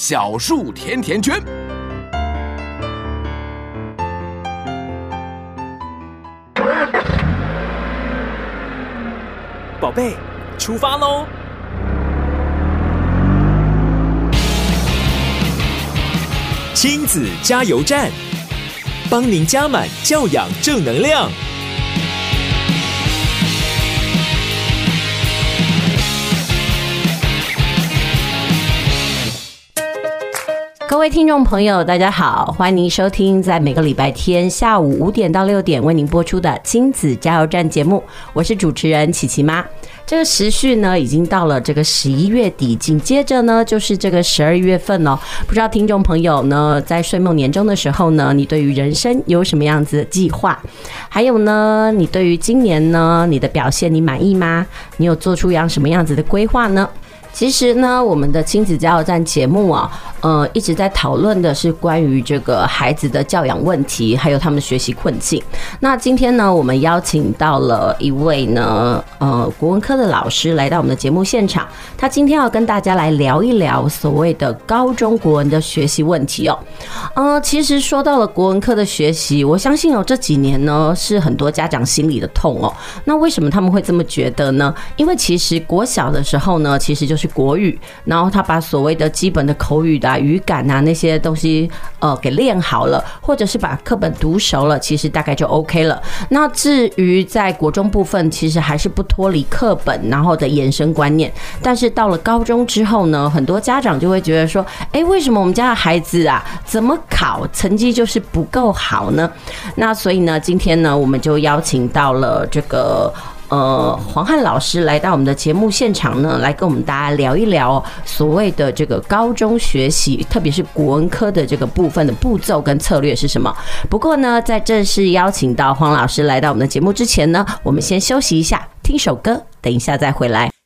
小树甜甜圈，宝贝，出发喽！亲子加油站，帮您加满教养正能量。各位听众朋友，大家好，欢迎您收听在每个礼拜天下午五点到六点为您播出的亲子加油站节目，我是主持人琪琪妈。这个时序呢，已经到了这个十一月底，紧接着呢就是这个十二月份哦。不知道听众朋友呢，在睡梦年终的时候呢，你对于人生有什么样子的计划？还有呢，你对于今年呢，你的表现你满意吗？你有做出样什么样子的规划呢？其实呢，我们的亲子加油站节目啊，呃，一直在讨论的是关于这个孩子的教养问题，还有他们的学习困境。那今天呢，我们邀请到了一位呢，呃，国文科的老师来到我们的节目现场。他今天要跟大家来聊一聊所谓的高中国文的学习问题哦。呃，其实说到了国文科的学习，我相信哦，这几年呢是很多家长心里的痛哦。那为什么他们会这么觉得呢？因为其实国小的时候呢，其实就是国语，然后他把所谓的基本的口语的、语感啊那些东西呃给练好了，或者是把课本读熟了，其实大概就 OK 了。那至于在国中部分，其实还是不脱离课本然后的延伸观念。但是到了高中之后呢，很多家长就会觉得说，哎，为什么我们家的孩子啊，怎么考成绩就是不够好呢？那所以呢，今天呢，我们就邀请到了这个。呃，黄汉老师来到我们的节目现场呢，来跟我们大家聊一聊所谓的这个高中学习，特别是古文科的这个部分的步骤跟策略是什么。不过呢，在正式邀请到黄老师来到我们的节目之前呢，我们先休息一下，听首歌，等一下再回来。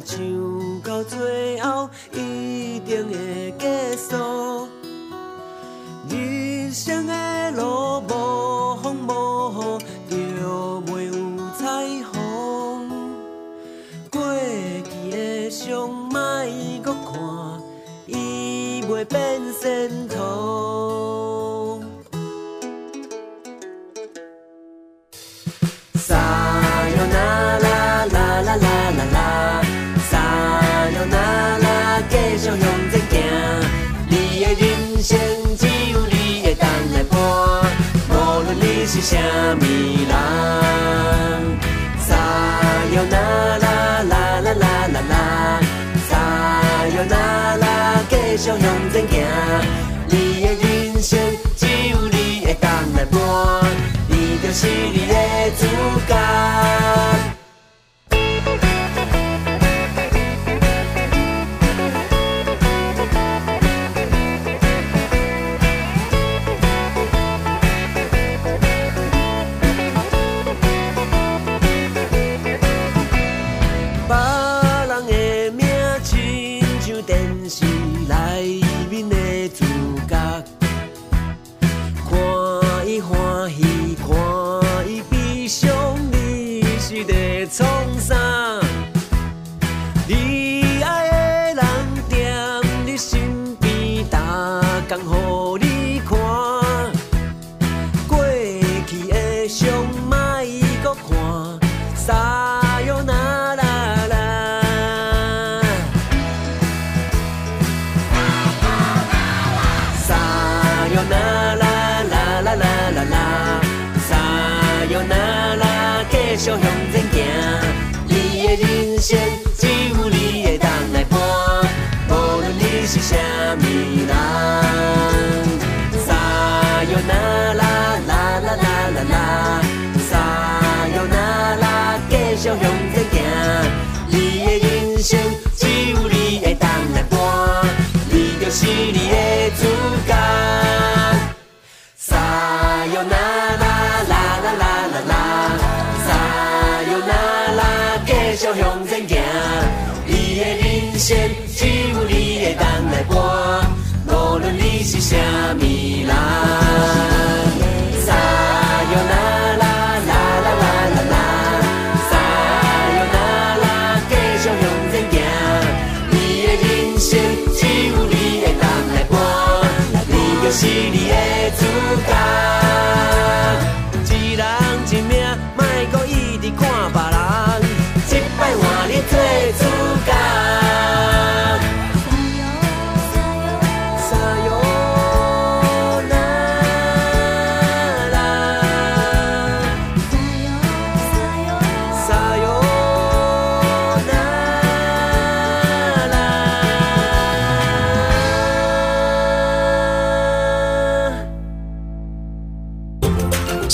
唱到最后，一定会结束。人生的路无风无雨，就袂有彩虹。过去的伤莫搁看，伊袂变心。是啥物人？撒哟那啦啦啦啦啦啦，撒哟那啦，继续向前行。你的人生只有你会当来伴，你就是你的主角。撒由那拉，继续向前行。你的人生只有你会当来过，你就是你的主角。撒由那拉啦啦啦啦啦，撒由那拉，继续向前行。你的人生只有你会当来过，无论你是啥物人。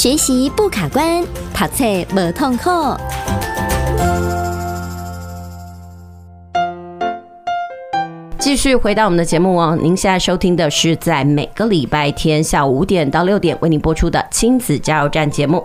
学习不卡关，读册无痛苦。继续回到我们的节目哦，您现在收听的是在每个礼拜天下午五点到六点为您播出的亲子加油站节目。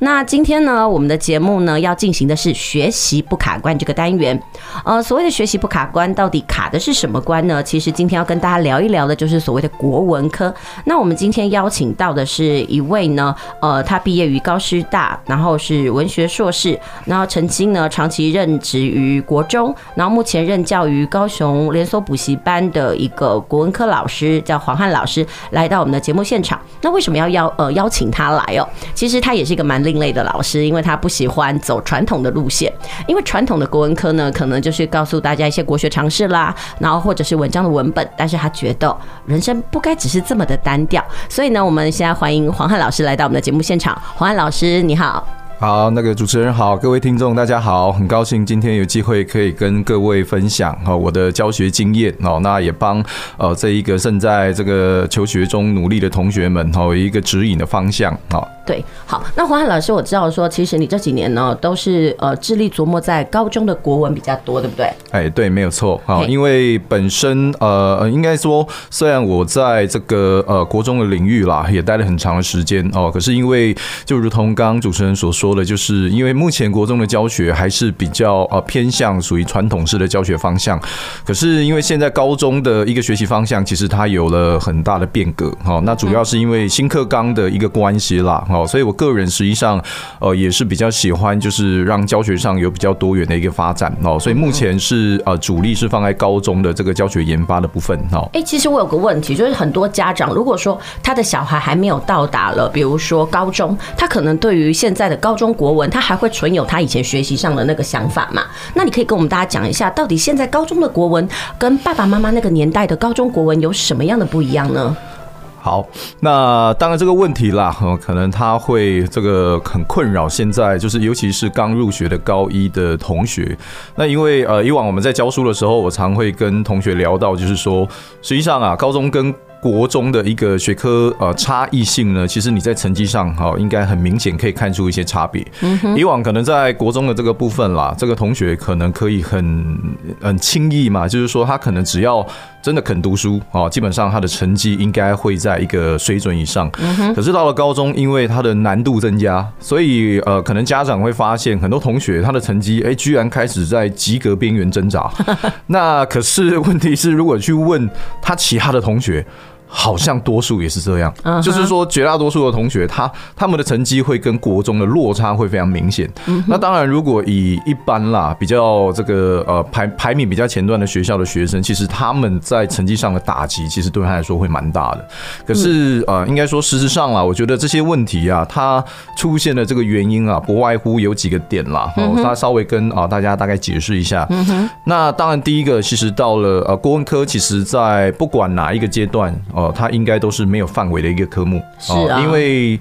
那今天呢，我们的节目呢要进行的是学习不卡关这个单元。呃，所谓的学习不卡关，到底卡的是什么关呢？其实今天要跟大家聊一聊的，就是所谓的国文科。那我们今天邀请到的是一位呢，呃，他毕业于高师大，然后是文学硕士，然后曾经呢长期任职于国中，然后目前任教于高雄连锁补习班的一个国文科老师，叫黄汉老师，来到我们的节目现场。那为什么要邀呃邀请他来哦？其实他也是一个蛮另类的老师，因为他不喜欢走传统的路线，因为传统的国文科呢，可能就是告诉大家一些国学常识啦，然后或者是文章的文本，但是他觉得人生不该只是这么的单调，所以呢，我们现在欢迎黄汉老师来到我们的节目现场。黄汉老师，你好。好，那个主持人好，各位听众大家好，很高兴今天有机会可以跟各位分享哈我的教学经验哦，那也帮呃这一个正在这个求学中努力的同学们哈有一个指引的方向啊。对，好，那黄汉老师，我知道说，其实你这几年呢都是呃致力琢磨在高中的国文比较多，对不对？哎，对，没有错啊，因为本身呃应该说，虽然我在这个呃国中的领域啦也待了很长的时间哦，可是因为就如同刚刚主持人所说的，就是因为目前国中的教学还是比较呃偏向属于传统式的教学方向，可是因为现在高中的一个学习方向其实它有了很大的变革哈，那主要是因为新课纲的一个关系啦。哦，所以我个人实际上，呃，也是比较喜欢，就是让教学上有比较多元的一个发展哦。所以目前是呃主力是放在高中的这个教学研发的部分哦。哎，其实我有个问题，就是很多家长如果说他的小孩还没有到达了，比如说高中，他可能对于现在的高中国文，他还会存有他以前学习上的那个想法嘛？那你可以跟我们大家讲一下，到底现在高中的国文跟爸爸妈妈那个年代的高中国文有什么样的不一样呢？好，那当然这个问题啦，可能他会这个很困扰。现在就是，尤其是刚入学的高一的同学，那因为呃，以往我们在教书的时候，我常会跟同学聊到，就是说，实际上啊，高中跟国中的一个学科呃差异性呢，其实你在成绩上哈应该很明显可以看出一些差别。以往可能在国中的这个部分啦，这个同学可能可以很很轻易嘛，就是说他可能只要真的肯读书啊，基本上他的成绩应该会在一个水准以上。可是到了高中，因为他的难度增加，所以呃可能家长会发现很多同学他的成绩哎居然开始在及格边缘挣扎。那可是问题是，如果去问他其他的同学。好像多数也是这样，就是说绝大多数的同学，他他们的成绩会跟国中的落差会非常明显。那当然，如果以一般啦，比较这个呃排排名比较前段的学校的学生，其实他们在成绩上的打击，其实对他来说会蛮大的。可是呃，应该说事实上啦，我觉得这些问题啊，它出现的这个原因啊，不外乎有几个点啦。哦，他稍微跟啊大家大概解释一下。那当然，第一个其实到了呃国文科，其实在不管哪一个阶段。哦，它应该都是没有范围的一个科目，是啊，因为。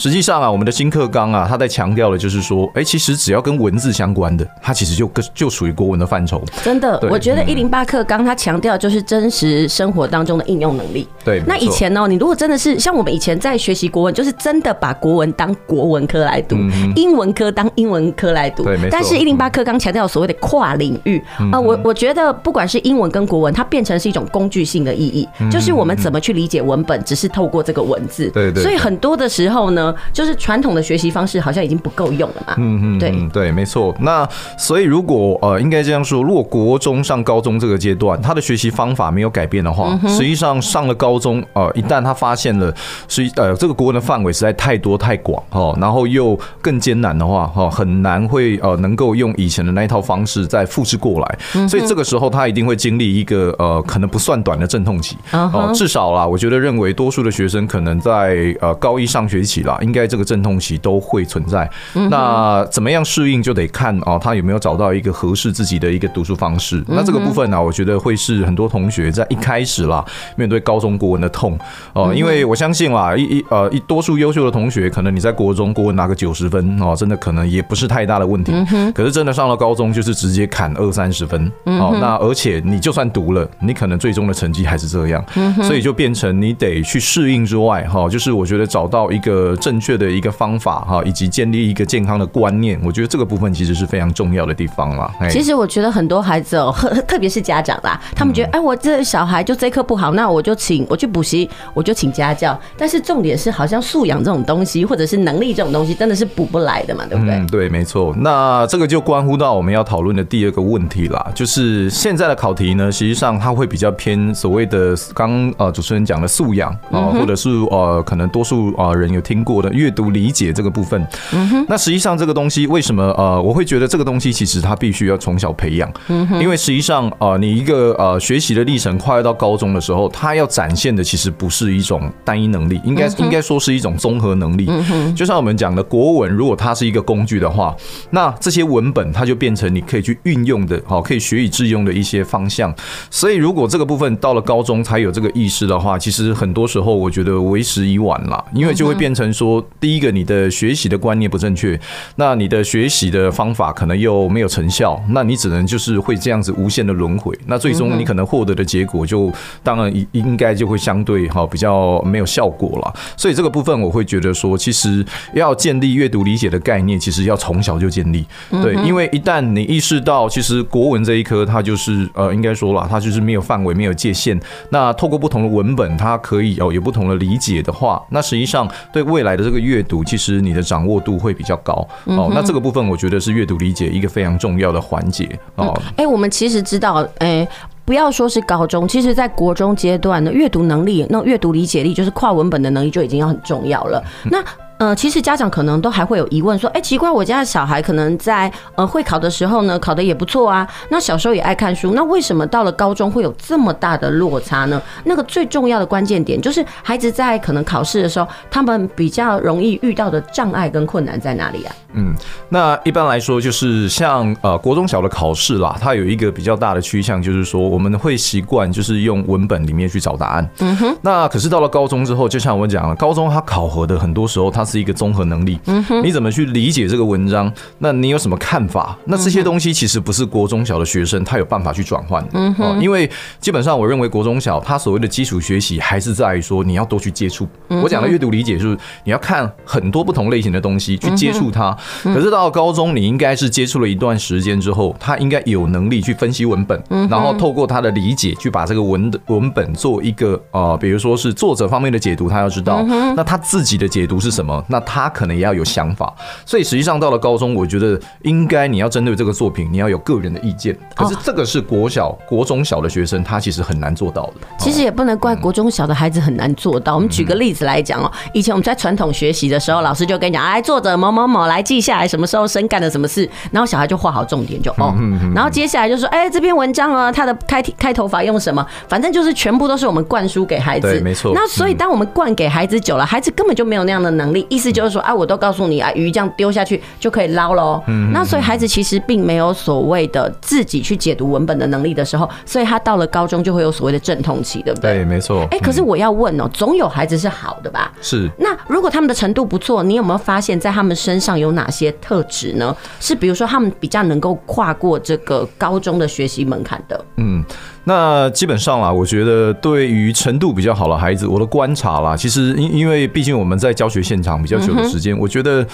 实际上啊，我们的新课纲啊，它在强调的就是说，哎、欸，其实只要跟文字相关的，它其实就跟就属于国文的范畴。真的，我觉得一零八课纲它强调就是真实生活当中的应用能力。对，那以前呢，你如果真的是像我们以前在学习国文，就是真的把国文当国文科来读，嗯、英文科当英文科来读。对，没错。但是一零八课纲强调所谓的跨领域啊、嗯呃，我我觉得不管是英文跟国文，它变成是一种工具性的意义，嗯、就是我们怎么去理解文本，只是透过这个文字。对，对对。所以很多的时候呢，就是传统的学习方式好像已经不够用了嘛。嗯嗯，对对，没错。那所以如果呃，应该这样说，如果国中上高中这个阶段，他的学习方法没有改变的话，实际上上了高中，呃，一旦他发现了是呃这个国文的范围实在太多太广哦，然后又更艰难的话，哈，很难会呃能够用以前的那一套方式再复制过来。所以这个时候他一定会经历一个呃可能不算短的阵痛期哦，至少啦，我觉得认为多数的学生可能在呃高一上学期啦，应该这个阵痛期都会存在。那怎么样适应就得看哦，他有没有找到一个合适自己的一个读书方式。那这个部分呢，我觉得会是很多同学在一开始啦，面对高中国文的痛哦，因为我相信啦，一一呃一多数优秀的同学，可能你在国中国文拿个九十分哦，真的可能也不是太大的问题。可是真的上了高中，就是直接砍二三十分哦。那而且你就算读了，你可能最终的成绩还是这样，所以就变成你得去适应之外哈，就是我觉得找到一个正确的一个方法哈，以及建立一个健康的观念，我觉得这个部分其实是非常重要的地方啦。其实我觉得很多孩子哦，特别是家长啦，他们觉得哎，我这小孩就这科不好，那我就请我去补习，我就请家教。但是重点是，好像素养这种东西，或者是能力这种东西，真的是补不来的嘛，对不对？嗯，对，没错。那这个就关乎到我们要讨论的第二个问题啦，就是现在的考题呢，实际上它会比较偏所谓的刚呃主持人讲的素养啊，或者是呃可能多数啊人有听过的阅读理解这个部分。嗯哼。那实际上这个东西为什么呃我会觉得这个东西其实它必须要从小培养，嗯哼。因为实际上呃你一个呃学习的历程跨越到高中的时候，它要展现的其实不是一种单一能力，应该应该说是一种综合能力。嗯哼。就像我们讲的国文，如果它是一个工具的话，那这些文本它就变成你可以去运用的，好，可以学以致用的一些方向。所以如果这个部分到了高中才有这个意识的话，其实很多时候我觉得为时已晚了，因为就会变成说，第一个你的学习的观念不正确，那你的学习的方法可能又没有成效，那你只能就是会这样子无限的轮回，那最终你可能获得的结果就当然应应该就会相对哈比较没有效果了。所以这个部分我会觉得说，其实要建立阅读理解的概念，其实要从小就建立，对，因为一旦你意识到其实国文这一科它就是呃应该说了，它就是没有范围、没有界限，那透过不同的文本，它可以哦有不同的理解的话，那实际上对未来的这个阅读，其实你的掌握度会比较高哦。那这个部分我觉得是阅读理解一个非常重要的环节哦。哎，我们其实知道，哎，不要说是高中，其实在国中阶段的阅读能力，那阅读理解力就是跨文本的能力就已经要很重要了。那呃，其实家长可能都还会有疑问，说，哎，奇怪，我家的小孩可能在呃会考的时候呢，考得也不错啊，那小时候也爱看书，那为什么到了高中会有这么大的落差呢？那个最重要的关键点就是孩子在可能考试的时候，他们比较容易遇到的障碍跟困难在哪里啊？嗯，那一般来说就是像呃国中小的考试啦，它有一个比较大的趋向，就是说我们会习惯就是用文本里面去找答案。嗯哼。那可是到了高中之后，就像我讲了，高中它考核的很多时候它是一个综合能力，嗯哼，你怎么去理解这个文章？那你有什么看法？那这些东西其实不是国中小的学生他有办法去转换的，嗯哼，因为基本上我认为国中小他所谓的基础学习还是在于说你要多去接触。我讲的阅读理解就是你要看很多不同类型的东西去接触它。可是到了高中，你应该是接触了一段时间之后，他应该有能力去分析文本，然后透过他的理解去把这个文的文本做一个呃，比如说是作者方面的解读，他要知道，那他自己的解读是什么？那他。可能也要有想法，所以实际上到了高中，我觉得应该你要针对这个作品，你要有个人的意见。可是这个是国小、国中小的学生，他其实很难做到的。其实也不能怪国中小的孩子很难做到。我们举个例子来讲哦，以前我们在传统学习的时候，老师就跟你讲，哎作者某某某来记下来什么时候生干了什么事，然后小孩就画好重点就哦，然后接下来就说，哎，这篇文章啊，它的开开头法用什么？反正就是全部都是我们灌输给孩子。对，没错。那所以当我们灌给孩子久了，孩子根本就没有那样的能力。意思就是说啊，我都告诉你啊，鱼这样丢下去就可以捞喽。嗯，那所以孩子其实并没有所谓的自己去解读文本的能力的时候，所以他到了高中就会有所谓的阵痛期，对不对？对，没错。哎，可是我要问哦，总有孩子是好的吧？是。那如果他们的程度不错，你有没有发现，在他们身上有哪些特质呢？是比如说他们比较能够跨过这个高中的学习门槛的？嗯。那基本上啦，我觉得对于程度比较好的孩子，我的观察啦，其实因因为毕竟我们在教学现场比较久的时间，我觉得，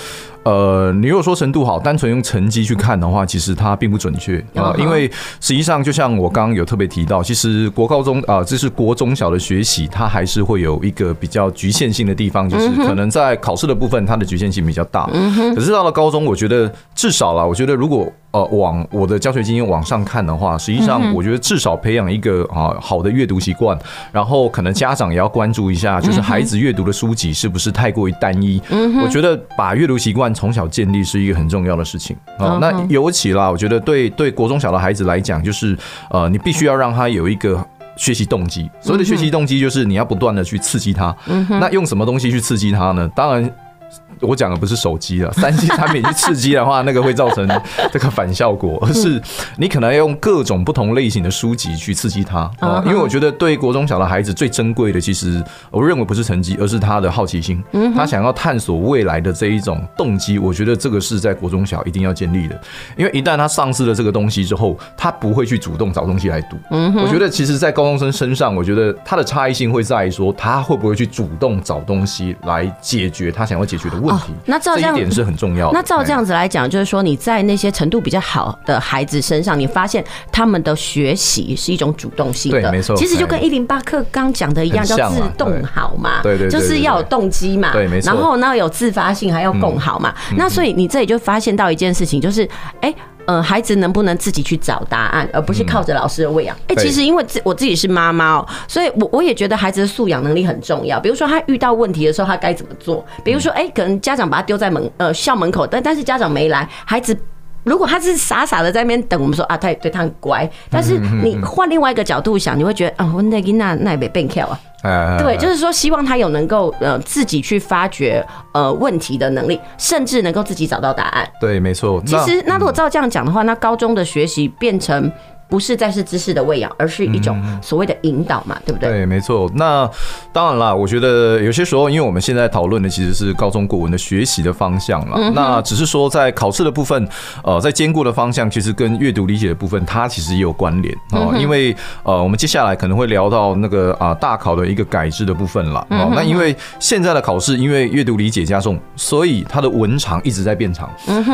呃，你如果说程度好，单纯用成绩去看的话，其实它并不准确 啊。因为实际上，就像我刚刚有特别提到，其实国高中啊，这是国中小的学习，它还是会有一个比较局限性的地方，就是可能在考试的部分，它的局限性比较大。可是到了高中，我觉得至少啦，我觉得如果呃往我的教学经验往上看的话，实际上我觉得至少培养一个啊好的阅读习惯，然后可能家长也要关注一下，就是孩子阅读的书籍是不是太过于单一。我觉得把阅读习惯从小建立是一个很重要的事情啊。那尤其啦，我觉得对对国中小的孩子来讲，就是呃你必须要让他有一个学习动机。所谓的学习动机就是你要不断的去刺激他。那用什么东西去刺激他呢？当然。我讲的不是手机了，三 C 产品去刺激的话，那个会造成 这个反效果，而是你可能要用各种不同类型的书籍去刺激他啊。因为我觉得对国中小的孩子最珍贵的，其实我认为不是成绩，而是他的好奇心，他想要探索未来的这一种动机。我觉得这个是在国中小一定要建立的，因为一旦他丧失了这个东西之后，他不会去主动找东西来读。我觉得其实，在高中生身上，我觉得他的差异性会在于说，他会不会去主动找东西来解决他想要解决的问题。问题，那照这样这一点是很重要的。那照这样子来讲，就是说你在那些程度比较好的孩子身上，你发现他们的学习是一种主动性的，对，没错。其实就跟一零八课刚讲的一样，叫自动好嘛，对对，就是要有动机嘛，对，没错。然后呢，有自发性，还要共好嘛。那所以你这里就发现到一件事情，就是哎。嗯，孩子能不能自己去找答案，而不是靠着老师的喂养？哎，其实因为自我自己是妈妈哦，所以我我也觉得孩子的素养能力很重要。比如说他遇到问题的时候，他该怎么做？比如说，哎，可能家长把他丢在门呃校门口，但但是家长没来，孩子如果他是傻傻的在那边等，我们说啊，他也对他很乖。但是你换另外一个角度想，你会觉得啊，我那囡那那也没变巧啊。对，就是说，希望他有能够呃自己去发掘呃问题的能力，甚至能够自己找到答案。对，没错。其实，那如果照这样讲的话，那高中的学习变成。不是再是知识的喂养，而是一种所谓的引导嘛，对不对？对，没错。那当然啦，我觉得有些时候，因为我们现在讨论的其实是高中国文的学习的方向了。那只是说在考试的部分，呃，在兼顾的方向，其实跟阅读理解的部分，它其实也有关联啊。因为呃，我们接下来可能会聊到那个啊大考的一个改制的部分了啊。那因为现在的考试，因为阅读理解加重，所以它的文长一直在变长。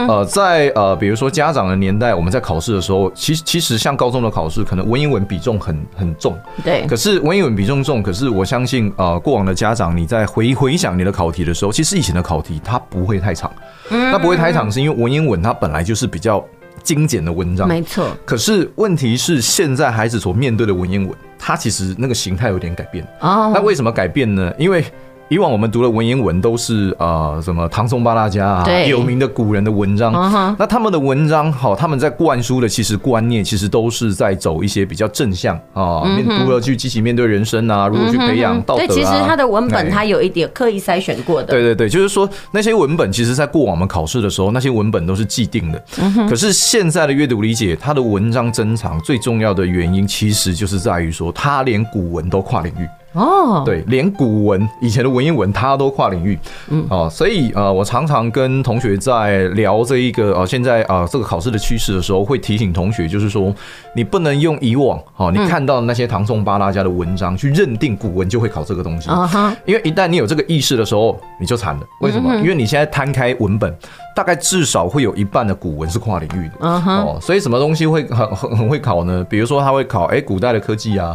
呃，在呃，比如说家长的年代，我们在考试的时候，其实其实像。高中的考试可能文言文比重很很重，对。可是文言文比重重，可是我相信呃，过往的家长你在回回想你的考题的时候，其实以前的考题它不会太长，那不会太长是因为文言文它本来就是比较精简的文章，没错。可是问题是现在孩子所面对的文言文，它其实那个形态有点改变哦。那为什么改变呢？因为以往我们读的文言文都是呃什么唐宋八大家啊，有名的古人的文章。那他们的文章好，他们在灌输的其实观念其实都是在走一些比较正向啊，面读了去积极面对人生啊，如何去培养道德啊。对，其实他的文本他有一点刻意筛选过的。对对对，就是说那些文本其实在过往我们考试的时候，那些文本都是既定的。可是现在的阅读理解，它的文章增长最重要的原因，其实就是在于说，他连古文都跨领域。哦，oh. 对，连古文以前的文言文，它都跨领域，嗯，哦，所以呃，我常常跟同学在聊这一个呃，现在啊这个考试的趋势的时候，会提醒同学，就是说你不能用以往哦你看到的那些唐宋八大家的文章去认定古文就会考这个东西，啊哈，因为一旦你有这个意识的时候，你就惨了。为什么？因为你现在摊开文本。大概至少会有一半的古文是跨领域的哦，所以什么东西会很很很会考呢？比如说他会考哎，古代的科技啊，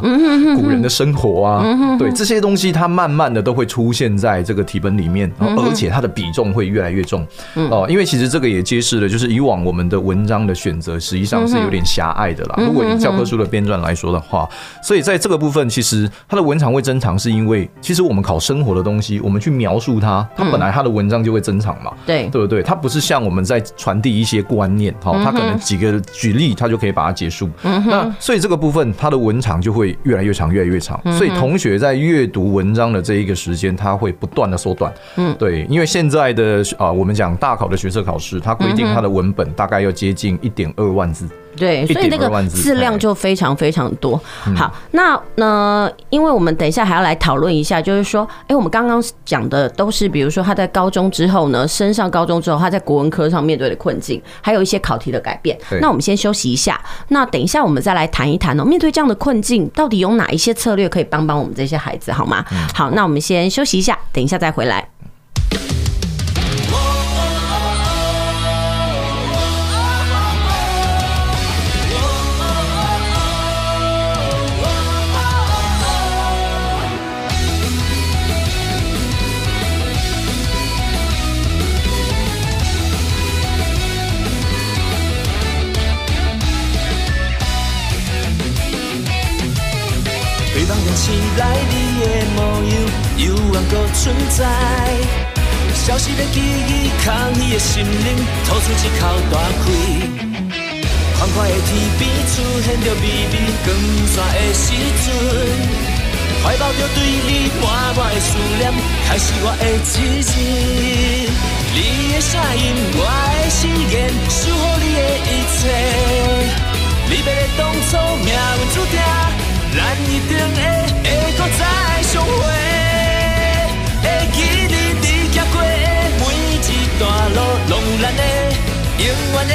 古人的生活啊，对这些东西，它慢慢的都会出现在这个题本里面，而且它的比重会越来越重哦。因为其实这个也揭示了，就是以往我们的文章的选择实际上是有点狭隘的啦。如果以教科书的编撰来说的话，所以在这个部分，其实它的文长会增长，是因为其实我们考生活的东西，我们去描述它，它本来它的文章就会增长嘛，对对不对？它不。不是像我们在传递一些观念，哈，他可能几个举例，他就可以把它结束。那所以这个部分，它的文长就会越来越长，越来越长。所以同学在阅读文章的这一个时间，他会不断的缩短。嗯，对，因为现在的啊，我们讲大考的学测考试，它规定它的文本大概要接近一点二万字。对，所以那个字量就非常非常多。好，那呢，因为我们等一下还要来讨论一下，就是说，哎，我们刚刚讲的都是，比如说他在高中之后呢，升上高中之后，他在国文科上面对的困境，还有一些考题的改变。那我们先休息一下，那等一下我们再来谈一谈哦，面对这样的困境，到底有哪一些策略可以帮帮我们这些孩子，好吗？好，那我们先休息一下，等一下再回来。存在。消失的记忆，空虚的心灵，吐出一口大气。宽阔的天边出现着微微光线的时阵，怀抱着对你满满的思念，开始我的日子。你的声音，我的誓言，守护你的一切。离别的当初，命运注定。咱一定会会搁再相，会一段路，拢有咱的永远的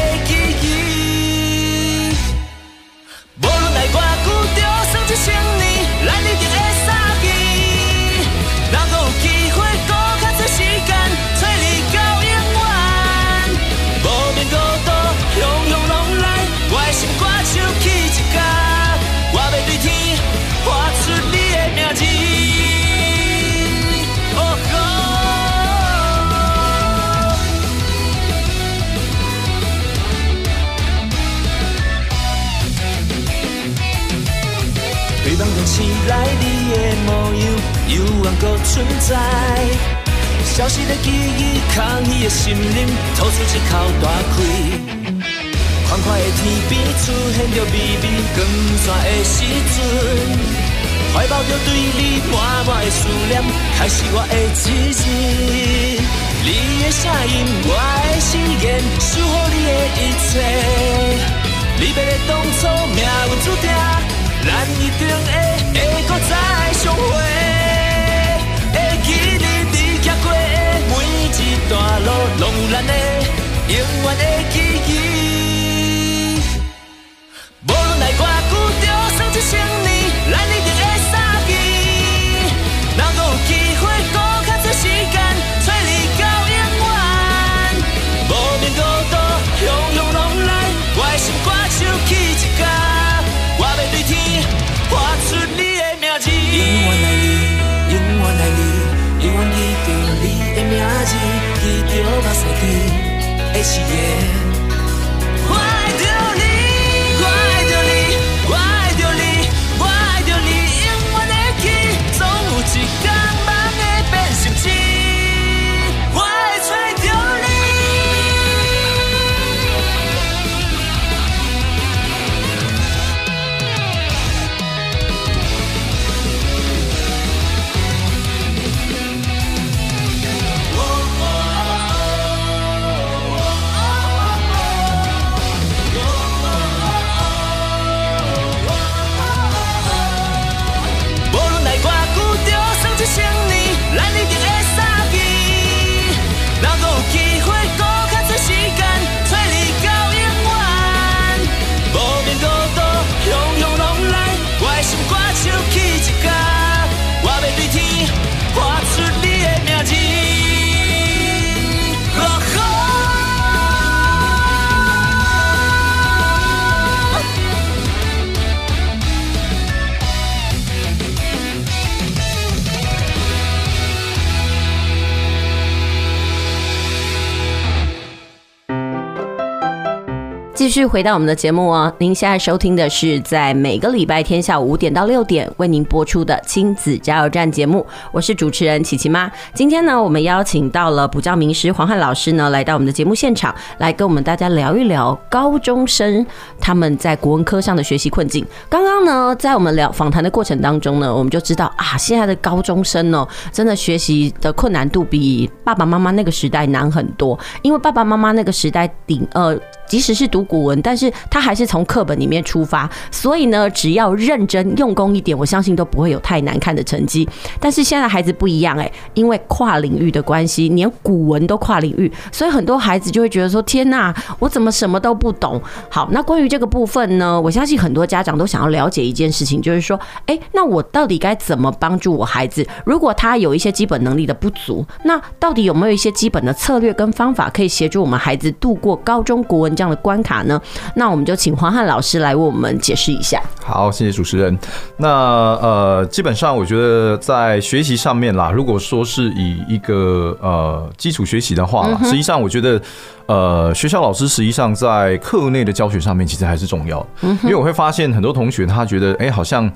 续回到我们的节目哦。您现在收听的是在每个礼拜天下午五点到六点为您播出的亲子加油站节目，我是主持人琪琪妈。今天呢，我们邀请到了补教名师黄汉老师呢，来到我们的节目现场，来跟我们大家聊一聊高中生他们在国文科上的学习困境。刚刚呢，在我们聊访谈的过程当中呢，我们就知道啊，现在的高中生呢，真的学习的困难度比爸爸妈妈那个时代难很多，因为爸爸妈妈那个时代顶呃。即使是读古文，但是他还是从课本里面出发，所以呢，只要认真用功一点，我相信都不会有太难看的成绩。但是现在孩子不一样哎、因为跨领域的关系，连古文都跨领域，所以很多孩子就会觉得说：天哪，我怎么什么都不懂？好，那关于这个部分呢，我相信很多家长都想要了解一件事情，就是说，哎，那我到底该怎么帮助我孩子？如果他有一些基本能力的不足，那到底有没有一些基本的策略跟方法可以协助我们孩子度过高中国文？这样的关卡呢？那我们就请黄汉老师来为我们解释一下。好，谢谢主持人。那呃，基本上我觉得在学习上面啦，如果说是以一个呃基础学习的话，实际上我觉得呃学校老师实际上在课内的教学上面其实还是重要的，因为我会发现很多同学他觉得哎、欸、好像。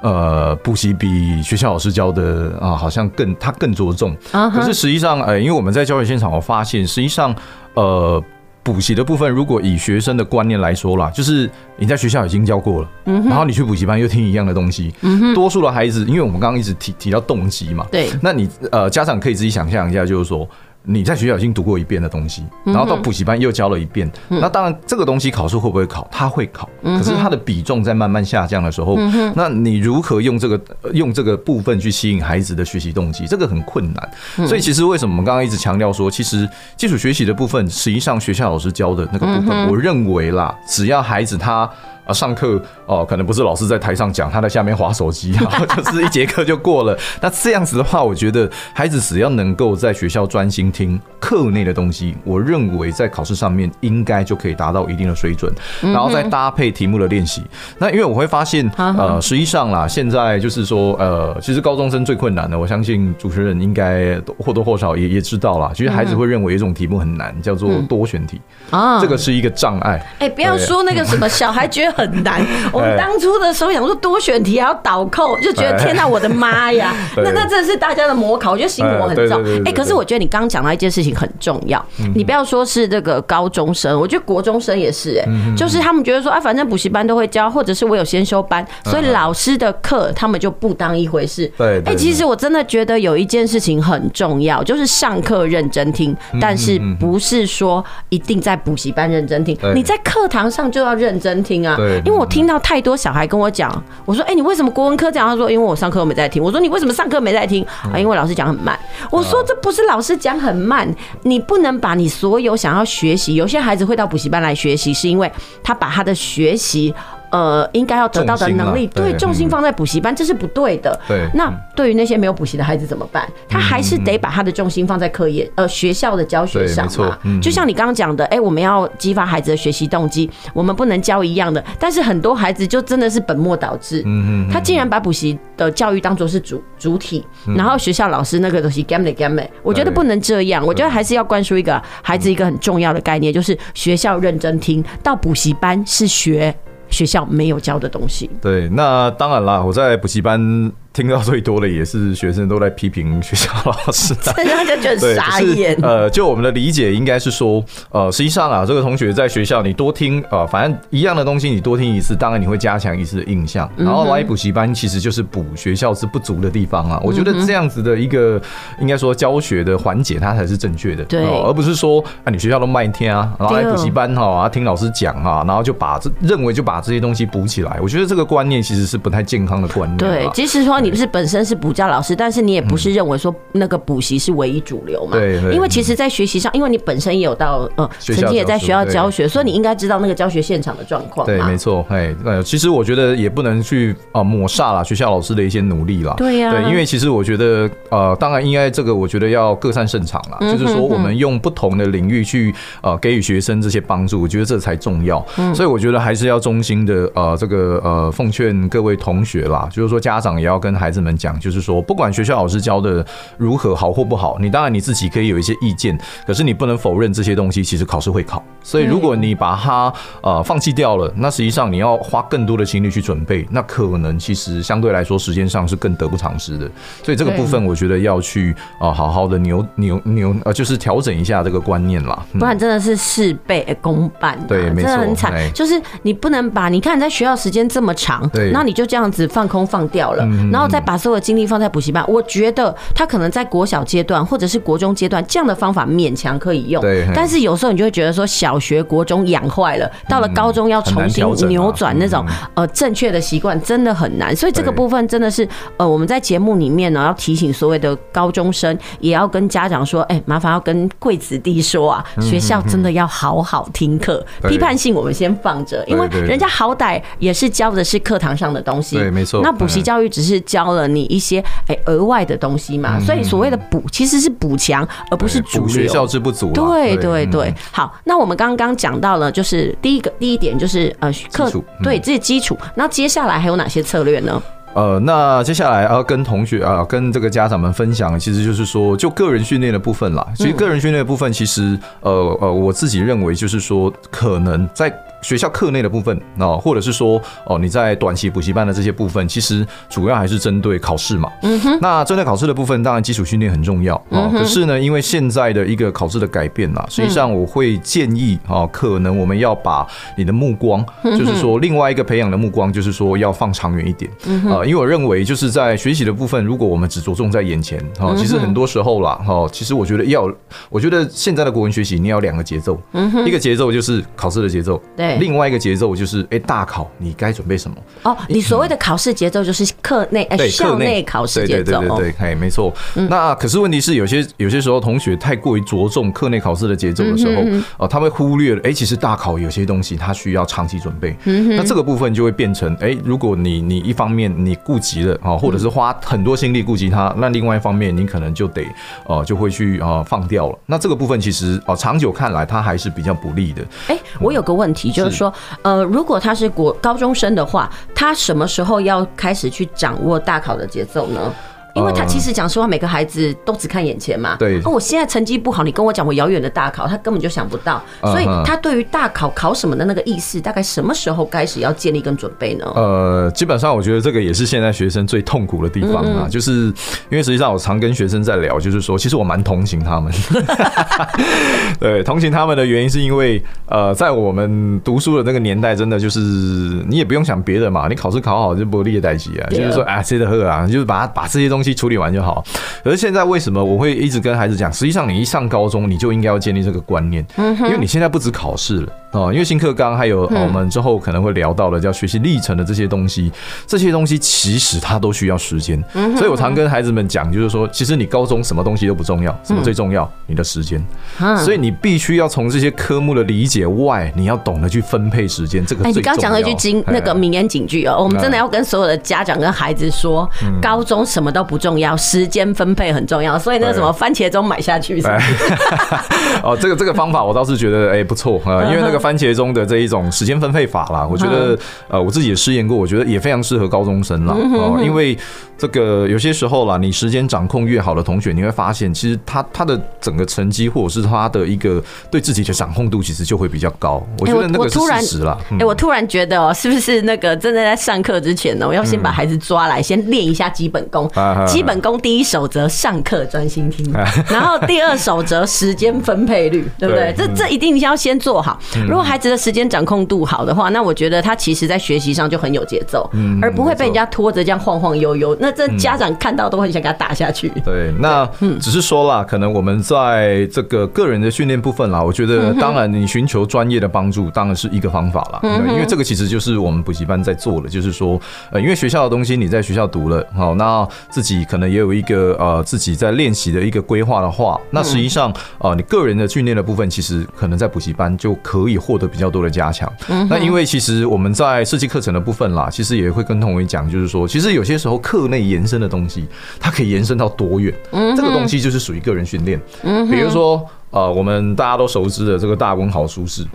呃，补习比学校老师教的啊，好像更他更着重。可是实际上，呃，因为我们在教学现场，我发现实际上，呃，补习的部分，如果以学生的观念来说啦，就是你在学校已经教过了，然后你去补习班又听一样的东西。多数的孩子，因为我们刚刚一直提提到动机嘛，对，那你呃，家长可以自己想象一下，就是说。你在学校已经读过一遍的东西，然后到补习班又教了一遍，那当然这个东西考试会不会考？他会考，可是他的比重在慢慢下降的时候，那你如何用这个用这个部分去吸引孩子的学习动机？这个很困难。所以其实为什么我们刚刚一直强调说，其实基础学习的部分，实际上学校老师教的那个部分，我认为啦，只要孩子他。啊，上课哦，可能不是老师在台上讲，他在下面划手机，然后就是一节课就过了。那这样子的话，我觉得孩子只要能够在学校专心听课内的东西，我认为在考试上面应该就可以达到一定的水准。然后再搭配题目的练习。那因为我会发现，呃，实际上啦，现在就是说，呃，其实高中生最困难的，我相信主持人应该或多或少也也知道啦。其实孩子会认为一种题目很难，叫做多选题啊，这个是一个障碍。哎，不要说那个什么小孩觉得。很难。我们当初的时候想说多选题还要倒扣，就觉得天哪，我的妈呀！那那真的是大家的模考，我觉得心魔很重。哎，可是我觉得你刚刚讲到一件事情很重要，你不要说是这个高中生，我觉得国中生也是。哎，就是他们觉得说，啊，反正补习班都会教，或者是我有先修班，所以老师的课他们就不当一回事。对，哎，其实我真的觉得有一件事情很重要，就是上课认真听，但是不是说一定在补习班认真听，你在课堂上就要认真听啊。因为我听到太多小孩跟我讲，我说：“哎，你为什么国文科这样？”他说：“因为我上课没在听。”我说：“你为什么上课没在听？”啊，因为老师讲很慢。我说：“这不是老师讲很慢，你不能把你所有想要学习。有些孩子会到补习班来学习，是因为他把他的学习。”呃，应该要得到的能力，对，重心放在补习班，这是不对的。对，那对于那些没有补习的孩子怎么办？他还是得把他的重心放在课业，呃，学校的教学上嘛。就像你刚刚讲的，哎，我们要激发孩子的学习动机，我们不能教一样的。但是很多孩子就真的是本末倒置，嗯嗯，他竟然把补习的教育当做是主主体，然后学校老师那个东西 game 的 game，我觉得不能这样。我觉得还是要灌输一个孩子一个很重要的概念，就是学校认真听，到补习班是学。学校没有教的东西。对，那当然啦，我在补习班。听到最多的也是学生都在批评学校老师，大家就觉得傻眼。呃，就我们的理解应该是说，呃，实际上啊，这个同学在学校你多听啊，反正一样的东西你多听一次，当然你会加强一次的印象。然后来补习班其实就是补学校是不足的地方啊。我觉得这样子的一个应该说教学的环节，它才是正确的，对，而不是说啊，你学校都慢听啊，然后来补习班哈啊听老师讲啊，然后就把这认为就把这些东西补起来。我觉得这个观念其实是不太健康的观念。对，即使说你。你不是本身是补教老师，但是你也不是认为说那个补习是唯一主流嘛？对，因为其实，在学习上，因为你本身也有到呃，曾经也在学校教学，所以你应该知道那个教学现场的状况。对，没错。哎，其实我觉得也不能去啊抹煞了学校老师的一些努力啦。对呀。对，因为其实我觉得呃，当然应该这个，我觉得要各擅胜场啦。就是说，我们用不同的领域去呃给予学生这些帮助，我觉得这才重要。所以我觉得还是要衷心的呃这个呃奉劝各位同学啦，就是说家长也要跟。孩子们讲，就是说，不管学校老师教的如何好或不好，你当然你自己可以有一些意见，可是你不能否认这些东西其实考试会考，所以如果你把它呃放弃掉了，那实际上你要花更多的精力去准备，那可能其实相对来说时间上是更得不偿失的。所以这个部分我觉得要去啊好好的扭扭扭呃，就是调整一下这个观念啦，不然真的是事倍功半，对，没错，真的很惨。就是你不能把你看你在学校时间这么长，对，然后你就这样子放空放掉了，然后再把所有精力放在补习班，我觉得他可能在国小阶段或者是国中阶段这样的方法勉强可以用，对，但是有时候你就会觉得说小学、国中养坏了，到了高中要重新扭转那种呃正确的习惯，真的很难。所以这个部分真的是呃我们在节目里面呢要提醒所谓的高中生，也要跟家长说，哎，麻烦要跟贵子弟说啊，学校真的要好好听课，批判性我们先放着，因为人家好歹也是教的是课堂上的东西，对，没错。那补习教育只是教了你一些哎额外的东西嘛，所以所谓的补其实是补强，而不是主流。学校之不足。对对对，好，那我们刚刚讲到了，就是第一个第一点就是呃课对这些基础，那接下来还有哪些策略呢？呃，那接下来要跟同学啊，跟这个家长们分享，其实就是说，就个人训练的部分啦。其实个人训练的部分，其实呃呃，我自己认为就是说，可能在。学校课内的部分哦，或者是说哦，你在短期补习班的这些部分，其实主要还是针对考试嘛。嗯哼。那针对考试的部分，当然基础训练很重要啊。可是呢，因为现在的一个考试的改变啦，实际上我会建议啊，可能我们要把你的目光，就是说另外一个培养的目光，就是说要放长远一点啊。因为我认为就是在学习的部分，如果我们只着重在眼前啊，其实很多时候啦哈，其实我觉得要，我觉得现在的国文学习你要两个节奏，一个节奏就是考试的节奏，对。另外一个节奏就是，哎，大考你该准备什么？哦，你所谓的考试节奏就是课内，哎，校内考试节奏。对对对对，哎，没错。那可是问题是，有些有些时候同学太过于着重课内考试的节奏的时候，哦，他会忽略了，哎，其实大考有些东西他需要长期准备。那这个部分就会变成，哎，如果你你一方面你顾及了啊，或者是花很多心力顾及它，那另外一方面你可能就得哦，就会去啊放掉了。那这个部分其实哦，长久看来它还是比较不利的。哎，我有个问题就是说。呃，如果他是国高中生的话，他什么时候要开始去掌握大考的节奏呢？因为他其实讲实话，每个孩子都只看眼前嘛。对。那我现在成绩不好，你跟我讲我遥远的大考，他根本就想不到。所以他对于大考考什么的那个意识，大概什么时候开始要建立跟准备呢？呃，基本上我觉得这个也是现在学生最痛苦的地方啊，就是因为实际上我常跟学生在聊，就是说，其实我蛮同情他们。对，同情他们的原因是因为，呃，在我们读书的那个年代，真的就是你也不用想别的嘛，你考试考好就不列代级啊，就是说啊，谁的喝啊，就是把它把这些东西。处理完就好。可是现在为什么我会一直跟孩子讲？实际上，你一上高中，你就应该要建立这个观念，因为你现在不止考试了哦，因为新课纲还有我们之后可能会聊到的叫学习历程的这些东西，这些东西其实它都需要时间。所以我常跟孩子们讲，就是说，其实你高中什么东西都不重要，什么最重要？你的时间。所以你必须要从这些科目的理解外，你要懂得去分配时间。这个哎，你刚讲了一句金那个名言警句哦，我们真的要跟所有的家长跟孩子说，高中什么都不重要，时间分配很重要。所以那个什么番茄钟买下去？哦，这个这个方法我倒是觉得哎不错啊，因为那个番茄钟的这一种时间分配法啦，我觉得呃我自己也试验过，我觉得也非常适合高中生啦。哦，因为这个有些时候啦，你时间掌控越好的同学，你会发现其实他他的整个成绩或者是他的一个对自己的掌控度，其实就会比较高。我觉得那个是事实啦。哎，我突然觉得哦，是不是那个真的在上课之前呢，我要先把孩子抓来，先练一下基本功，基本功。第一守则上课专心听，然后第二守则时间分配率，对不对？这这一定要先做好。如果孩子的时间掌控度好的话，那我觉得他其实在学习上就很有节奏，而不会被人家拖着这样晃晃悠悠。那这家长看到都很想给他打下去。对，那只是说啦，可能我们在这个个人的训练部分啦，我觉得当然你寻求专业的帮助当然是一个方法啦。因为这个其实就是我们补习班在做的，就是说，呃，因为学校的东西你在学校读了，好，那自己可能也有。有一个呃自己在练习的一个规划的话，那实际上呃你个人的训练的部分，其实可能在补习班就可以获得比较多的加强。那因为其实我们在设计课程的部分啦，其实也会跟同学讲，就是说，其实有些时候课内延伸的东西，它可以延伸到多远？这个东西就是属于个人训练。比如说呃我们大家都熟知的这个大文豪苏轼，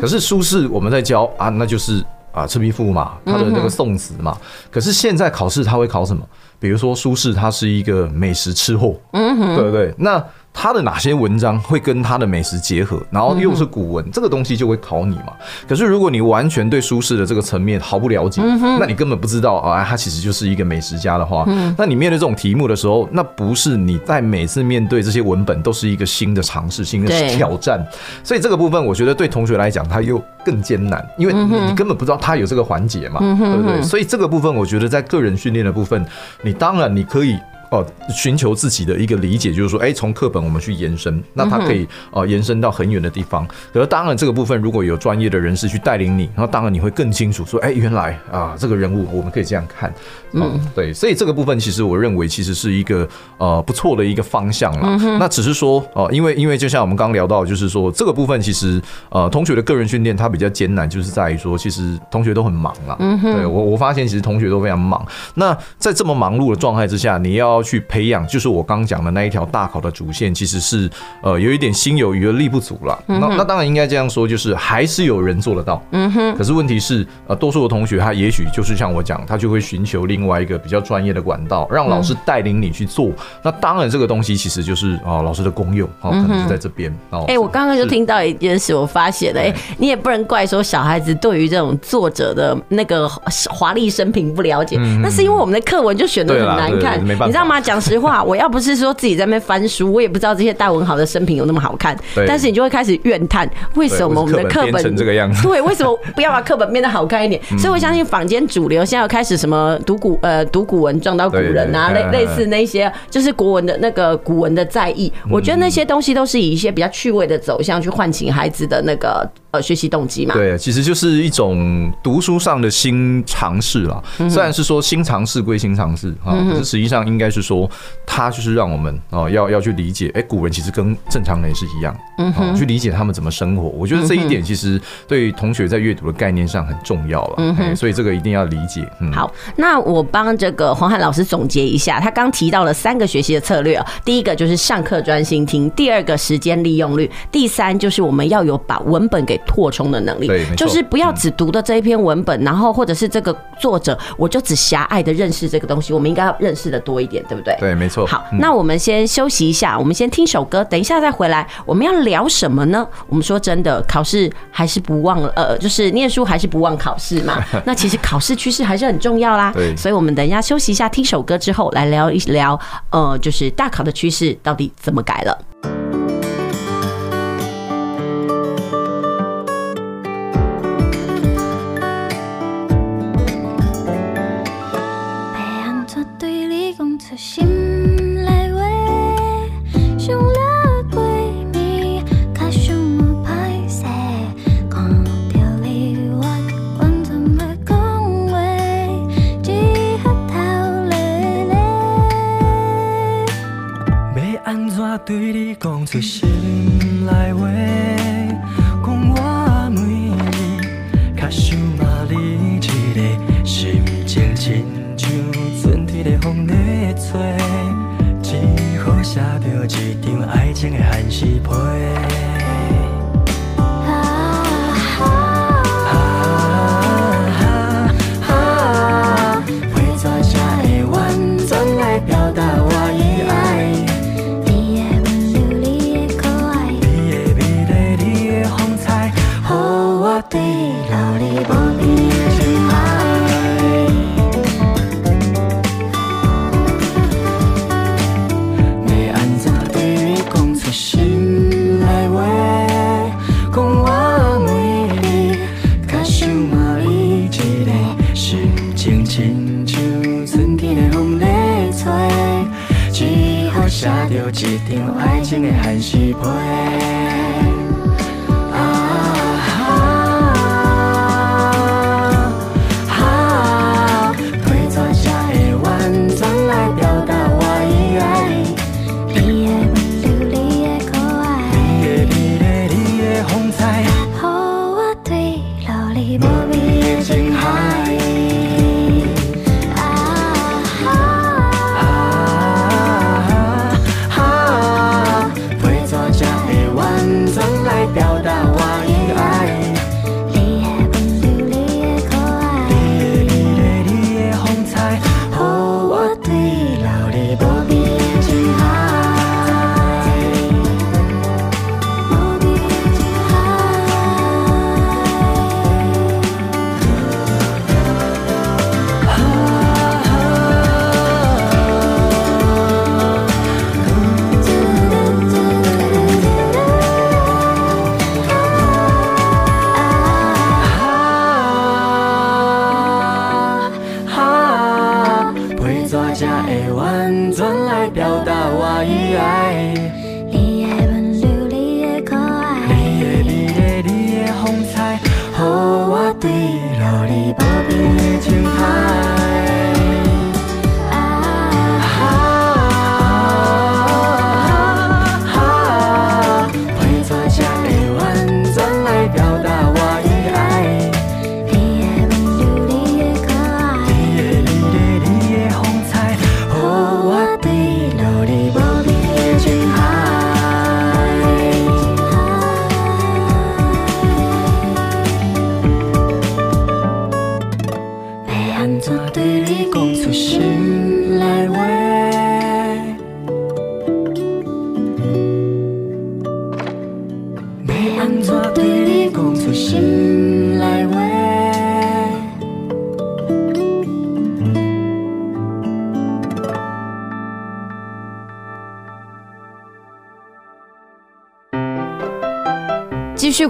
可是苏轼我们在教啊，那就是啊《赤壁赋》嘛，他的那个宋词嘛。可是现在考试他会考什么？比如说苏轼他是一个美食吃货，嗯哼，对不对？那他的哪些文章会跟他的美食结合，然后又是古文，这个东西就会考你嘛。可是如果你完全对苏轼的这个层面毫不了解，那你根本不知道啊，他其实就是一个美食家的话，那你面对这种题目的时候，那不是你在每次面对这些文本都是一个新的尝试、新的挑战。所以这个部分，我觉得对同学来讲，他又更艰难，因为你根本不知道他有这个环节嘛，对不对？所以这个部分，我觉得在个人训练的部分，你当然你可以。哦，寻求自己的一个理解，就是说，哎，从课本我们去延伸，那它可以呃延伸到很远的地方。可是当然，这个部分如果有专业的人士去带领你，然后当然你会更清楚说，哎，原来啊，这个人物我们可以这样看。嗯，对，所以这个部分其实我认为其实是一个呃不错的一个方向了。那只是说哦，因为因为就像我们刚刚聊到，就是说这个部分其实呃同学的个人训练它比较艰难，就是在于说其实同学都很忙了。对我我发现其实同学都非常忙。那在这么忙碌的状态之下，你要去培养，就是我刚讲的那一条大考的主线，其实是呃有一点心有余而力不足了。那那当然应该这样说，就是还是有人做得到。嗯哼。可是问题是，呃，多数的同学他也许就是像我讲，他就会寻求另外一个比较专业的管道，让老师带领你去做。那当然这个东西其实就是啊老师的功用哦，可能是在这边。哦，哎，我刚刚就听到一件事，我发现了，哎，你也不能怪说小孩子对于这种作者的那个华丽生平不了解，那是因为我们的课文就选的很难看，你知道吗？讲。实话，我要不是说自己在那边翻书，我也不知道这些大文豪的生平有那么好看。但是你就会开始怨叹，为什么我们的课本成这个样子？对，为什么不要把课本变得好看一点？所以我相信坊间主流现在要开始什么读古呃读古文撞到古人啊，类类似那些就是国文的那个古文的在意。我觉得那些东西都是以一些比较趣味的走向去唤醒孩子的那个。呃，学习动机嘛，对，其实就是一种读书上的新尝试啦。虽然是说新尝试归新尝试啊，可是实际上应该是说，它就是让我们哦，要要去理解，哎，古人其实跟正常人是一样，嗯，去理解他们怎么生活。我觉得这一点其实对同学在阅读的概念上很重要了，嗯，所以这个一定要理解。嗯好，那我帮这个黄汉老师总结一下，他刚提到了三个学习的策略啊，第一个就是上课专心听，第二个时间利用率，第三就是我们要有把文本给扩充的能力，就是不要只读的这一篇文本，然后或者是这个作者，我就只狭隘的认识这个东西。我们应该要认识的多一点，对不对？对，没错。好，那我们先休息一下，我们先听首歌，等一下再回来。我们要聊什么呢？我们说真的，考试还是不忘了，呃，就是念书还是不忘考试嘛。那其实考试趋势还是很重要啦。对，所以我们等一下休息一下，听首歌之后来聊一聊，呃，就是大考的趋势到底怎么改了。对你讲出心内话。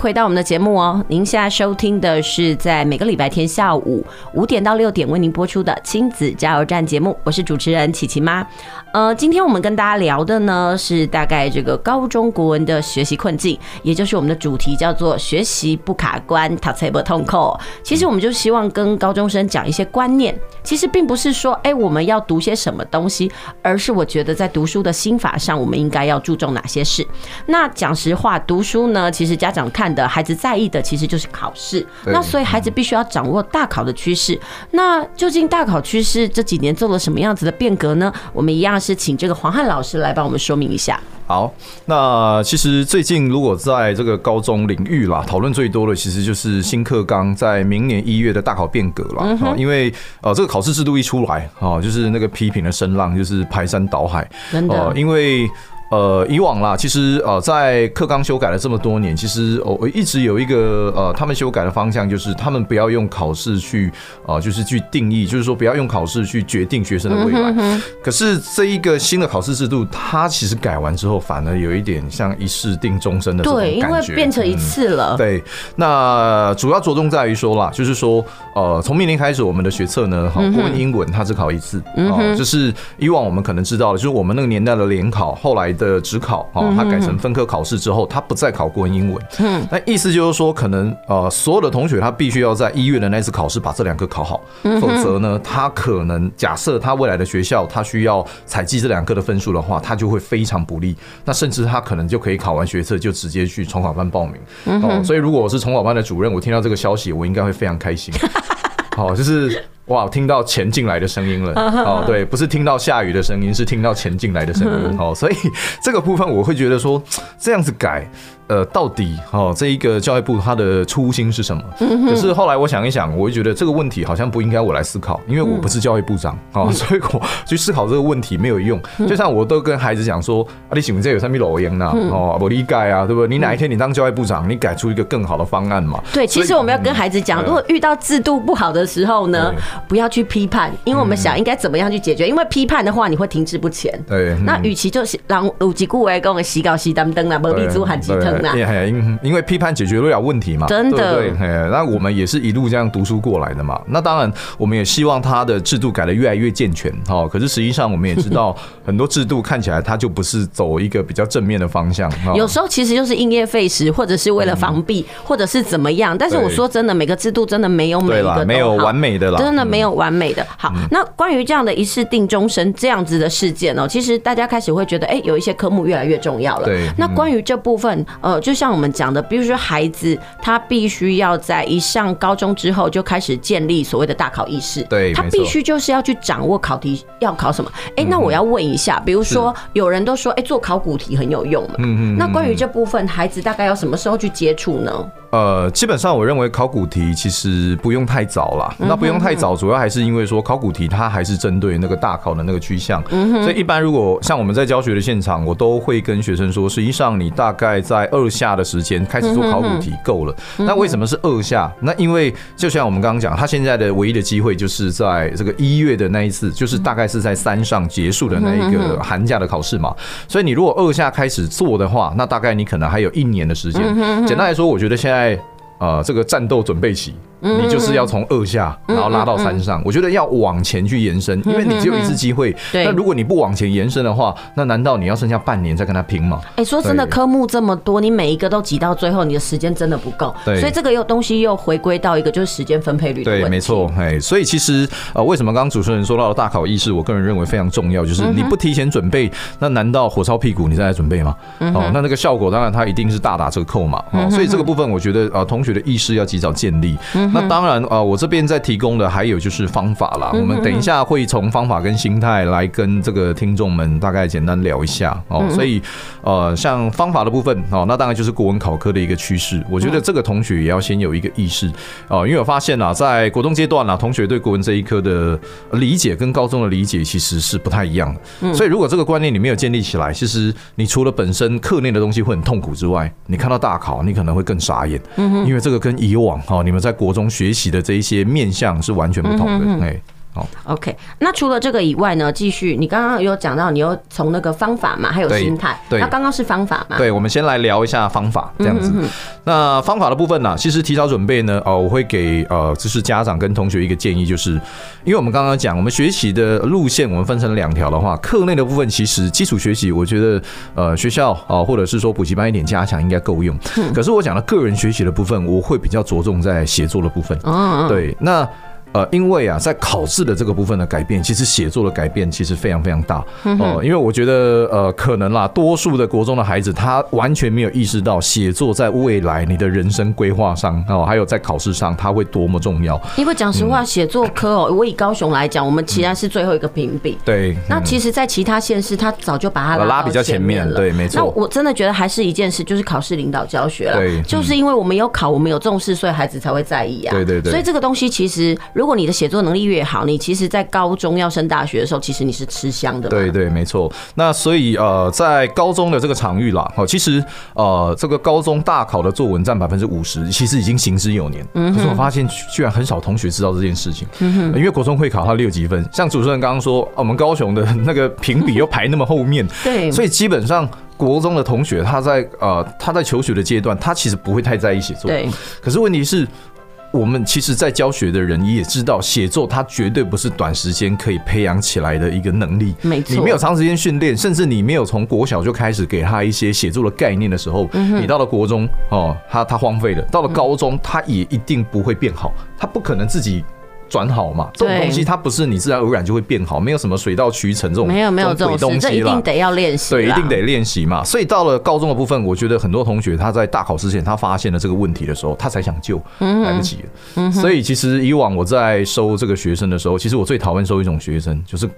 回到我们的节目哦，您现在收听的是在每个礼拜天下午五点到六点为您播出的亲子加油站节目，我是主持人琪琪妈。呃，今天我们跟大家聊的呢是大概这个高中国文的学习困境，也就是我们的主题叫做学习不卡关，读册不痛扣。其实我们就希望跟高中生讲一些观念，其实并不是说哎我们要读些什么东西，而是我觉得在读书的心法上，我们应该要注重哪些事。那讲实话，读书呢，其实家长看的孩子在意的其实就是考试，那所以孩子必须要掌握大考的趋势。那究竟大考趋势这几年做了什么样子的变革呢？我们一样。是请这个黄汉老师来帮我们说明一下。好，那其实最近如果在这个高中领域啦，讨论最多的其实就是新课纲在明年一月的大考变革了。啊，因为呃这个考试制度一出来啊，就是那个批评的声浪就是排山倒海，真的，因为。呃，以往啦，其实呃，在课纲修改了这么多年，其实我一直有一个呃，他们修改的方向就是，他们不要用考试去呃，就是去定义，就是说不要用考试去决定学生的未来。可是这一个新的考试制度，它其实改完之后，反而有一点像一试定终身的这种感觉。对，因为变成一次了。对，那主要着重在于说啦，就是说呃，从明年开始，我们的学测呢，哈，国文、英文它只考一次啊，就是以往我们可能知道的，就是我们那个年代的联考，后来。的指考啊，它改成分科考试之后，它不再考国文、英文。嗯，那意思就是说，可能呃，所有的同学他必须要在一月的那次考试把这两科考好，否则呢，他可能假设他未来的学校他需要采集这两科的分数的话，他就会非常不利。那甚至他可能就可以考完学测就直接去重考班报名。哦，所以如果我是重考班的主任，我听到这个消息，我应该会非常开心。好，就是。哇，听到钱进来的声音了 哦，对，不是听到下雨的声音，是听到钱进来的声音 哦，所以这个部分我会觉得说这样子改。呃，到底哦，这一个教育部他的初心是什么？可是后来我想一想，我就觉得这个问题好像不应该我来思考，因为我不是教育部长啊，所以我去思考这个问题没有用。就像我都跟孩子讲说，啊，你喜欢这有什么逻辑呢？哦，我理解啊，对不对？你哪一天你当教育部长，你改出一个更好的方案嘛？对，其实我们要跟孩子讲，如果遇到制度不好的时候呢，不要去批判，因为我们想应该怎么样去解决。因为批判的话，你会停滞不前。对，那与其就是让鲁吉顾为公洗稿洗当灯啊，无立足喊鸡汤。因因为批判解决不了问题嘛，真的对，对，那我们也是一路这样读书过来的嘛。那当然，我们也希望他的制度改得越来越健全哈。可是实际上，我们也知道 很多制度看起来它就不是走一个比较正面的方向。有时候其实就是因噎废食，或者是为了防弊，或者是怎么样。但是我说真的，每个制度真的没有每一个没有完美的啦，真的没有完美的。好，那关于这样的一次定终身这样子的事件呢，其实大家开始会觉得，哎，有一些科目越来越重要了。对，那关于这部分，呃，就像我们讲的，比如说。孩子他必须要在一上高中之后就开始建立所谓的大考意识，对，他必须就是要去掌握考题要考什么。哎，那我要问一下，比如说有人都说，哎，做考古题很有用嘛，嗯嗯，那关于这部分，孩子大概要什么时候去接触呢？呃，基本上我认为考古题其实不用太早啦。那不用太早，主要还是因为说考古题它还是针对那个大考的那个趋向。所以一般如果像我们在教学的现场，我都会跟学生说，实际上你大概在二下的时间开始做考古题够了。那为什么是二下？那因为就像我们刚刚讲，他现在的唯一的机会就是在这个一月的那一次，就是大概是在三上结束的那一个寒假的考试嘛。所以你如果二下开始做的话，那大概你可能还有一年的时间。简单来说，我觉得现在。在呃，这个战斗准备期。你就是要从二下，然后拉到三上。我觉得要往前去延伸，因为你只有一次机会。对。那如果你不往前延伸的话，那难道你要剩下半年再跟他拼吗？哎，说真的，科目这么多，你每一个都挤到最后，你的时间真的不够。对。所以这个又东西又回归到一个就是时间分配率的问题。对，没错。哎，所以其实呃，为什么刚刚主持人说到的大考意识，我个人认为非常重要，就是你不提前准备，那难道火烧屁股你再来准备吗？哦，那那个效果当然它一定是大打折扣嘛。哦，所以这个部分我觉得呃，同学的意识要及早建立。那当然呃，我这边在提供的还有就是方法啦。我们等一下会从方法跟心态来跟这个听众们大概简单聊一下哦。所以呃，像方法的部分哦，那当然就是国文考科的一个趋势。我觉得这个同学也要先有一个意识哦，因为我发现啊，在国中阶段啊，同学对国文这一科的理解跟高中的理解其实是不太一样的。所以如果这个观念你没有建立起来，其实你除了本身课内的东西会很痛苦之外，你看到大考你可能会更傻眼，因为这个跟以往哈你们在国中学习的这一些面向是完全不同的，哎。好，OK。那除了这个以外呢？继续，你刚刚有讲到，你又从那个方法嘛，还有心态。对，那刚刚是方法嘛？对，我们先来聊一下方法，这样子。那方法的部分呢，其实提早准备呢，哦，我会给呃，就是家长跟同学一个建议，就是因为我们刚刚讲，我们学习的路线，我们分成两条的话，课内的部分其实基础学习，我觉得呃，学校啊，或者是说补习班一点加强应该够用。可是我讲的个人学习的部分，我会比较着重在写作的部分。嗯，对，那。呃，因为啊，在考试的这个部分的改变，其实写作的改变其实非常非常大哦、呃。因为我觉得，呃，可能啦，多数的国中的孩子他完全没有意识到写作在未来你的人生规划上哦，还有在考试上它会多么重要。因为讲实话，写作科哦，我以高雄来讲，我们其他是最后一个评比。对。那其实，在其他县市，他早就把它拉比较前面了。对，没错。那我真的觉得还是一件事，就是考试领导教学了。对。就是因为我们有考，我们有重视，所以孩子才会在意啊。对对对。所以这个东西，其实如果你的写作能力越好，你其实，在高中要升大学的时候，其实你是吃香的。对对，没错。那所以呃，在高中的这个场域啦，哦，其实呃，这个高中大考的作文占百分之五十，其实已经行之有年。嗯。可是我发现，居然很少同学知道这件事情。嗯哼。因为国中会考它六级分，像主持人刚刚说，我们高雄的那个评比又排那么后面。对。所以基本上，国中的同学他在呃他在求学的阶段，他其实不会太在意写作。对。可是问题是。我们其实，在教学的人也知道，写作它绝对不是短时间可以培养起来的一个能力。没错，你没有长时间训练，甚至你没有从国小就开始给他一些写作的概念的时候，你到了国中哦，他他荒废了；到了高中，他也一定不会变好，他不可能自己。转好嘛，这种东西它不是你自然而然就会变好，没有什么水到渠成这种没有没有这种东西，这一定得要练习，对，一定得练习嘛。所以到了高中的部分，我觉得很多同学他在大考之前，他发现了这个问题的时候，他才想救，来不及了。所以其实以往我在收这个学生的时候，其实我最讨厌收一种学生，就是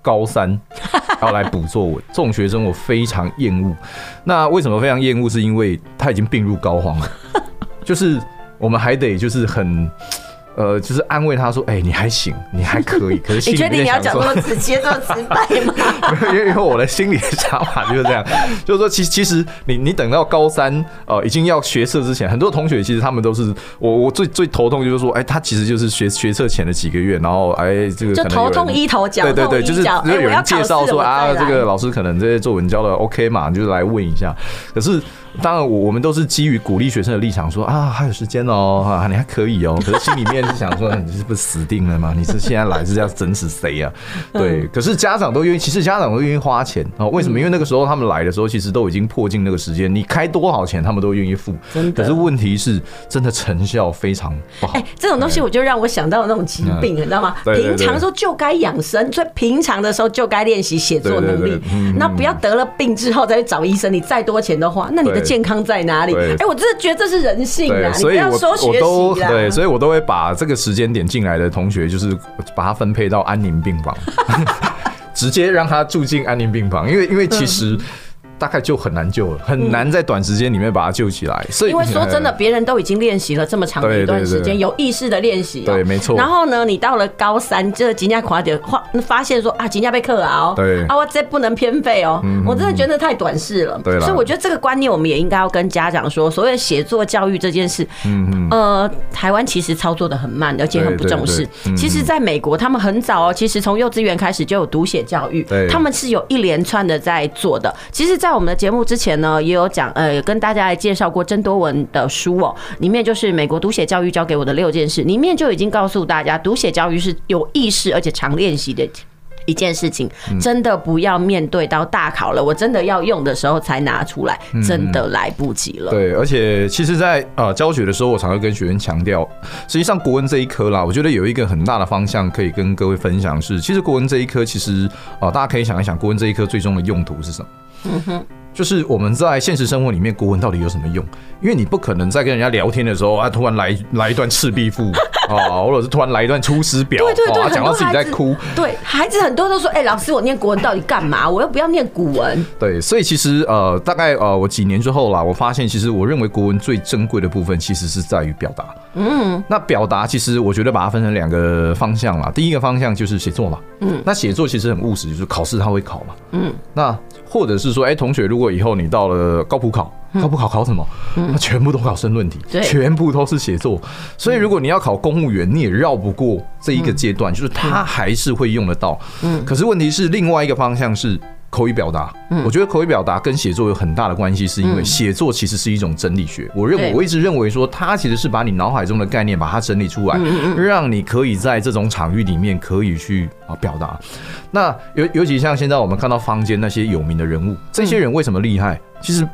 高三 要来补作文这种学生，我非常厌恶。那为什么非常厌恶？是因为他已经病入膏肓了，就是我们还得就是很。呃，就是安慰他说：“哎、欸，你还行，你还可以。”可是你确定你要讲这么直接、这么直白吗？因为因为我的心里的想法就是这样，就是说，其实其实你你等到高三呃已经要学测之前，很多同学其实他们都是我我最最头痛就是说，哎、欸，他其实就是学学测前的几个月，然后哎、欸、这个可能就头痛医头，脚痛医脚，对对对，就是有人介绍说啊，这个老师可能这些作文教的 OK 嘛，就是来问一下，可是。当然，我我们都是基于鼓励学生的立场说啊，还有时间哦，哈，你还可以哦。可是心里面是想说，你是不是死定了吗？你是现在来是要整死谁呀？对。可是家长都愿意，其实家长都愿意花钱啊。为什么？因为那个时候他们来的时候，其实都已经迫近那个时间，你开多少钱，他们都愿意付。可是问题是，真的成效非常不好。哎，这种东西我就让我想到那种疾病，你知道吗？平常的时候就该养生，所以平常的时候就该练习写作能力。那不要得了病之后再去找医生，你再多钱的话，那你的。健康在哪里？哎，我真的觉得这是人性啊！你不要说学习啊。对，所以我都会把这个时间点进来的同学，就是把他分配到安宁病房，直接让他住进安宁病房，因为因为其实。大概就很难救了，很难在短时间里面把它救起来。所以，因为说真的，别人都已经练习了这么长的一段时间，有意识的练习。对，没错。然后呢，你到了高三，这金价垮点，发发现说啊，金价被克熬。对啊，我这不能偏废哦。我真的觉得太短视了。对。所以我觉得这个观念，我们也应该要跟家长说，所谓写作教育这件事，嗯呃，台湾其实操作的很慢，而且很不重视。其实，在美国，他们很早哦，其实从幼稚园开始就有读写教育，他们是有一连串的在做的。其实，在在我们的节目之前呢，也有讲呃，跟大家来介绍过曾多文的书哦，里面就是美国读写教育教给我的六件事，里面就已经告诉大家，读写教育是有意识而且常练习的。一件事情真的不要面对到大考了，我真的要用的时候才拿出来，真的来不及了。对，而且其实，在呃教学的时候，我常会跟学员强调，实际上国文这一科啦，我觉得有一个很大的方向可以跟各位分享是，其实国文这一科其实啊，大家可以想一想，国文这一科最终的用途是什么？嗯哼。就是我们在现实生活里面，国文到底有什么用？因为你不可能在跟人家聊天的时候啊，突然来来一段赤壁赋啊，或者是突然来一段出师表，对对对，讲到自己在哭。对，孩子很多都说：“哎，老师，我念国文到底干嘛？我又不要念古文。”对，所以其实呃，大概呃，我几年之后啦，我发现其实我认为国文最珍贵的部分，其实是在于表达。嗯，那表达其实我觉得把它分成两个方向啦。第一个方向就是写作嘛。嗯，那写作其实很务实，就是考试他会考嘛。嗯，那或者是说，哎，同学，如果以后你到了高普考，高不考考什么？他全部都考申论题，全部都是写作。所以如果你要考公务员，你也绕不过这一个阶段，就是他还是会用得到。嗯，可是问题是另外一个方向是。口语表达，我觉得口语表达跟写作有很大的关系，是因为写作其实是一种整理学。我认为我一直认为说，它其实是把你脑海中的概念把它整理出来，让你可以在这种场域里面可以去啊表达。那尤尤其像现在我们看到坊间那些有名的人物，这些人为什么厉害？其实。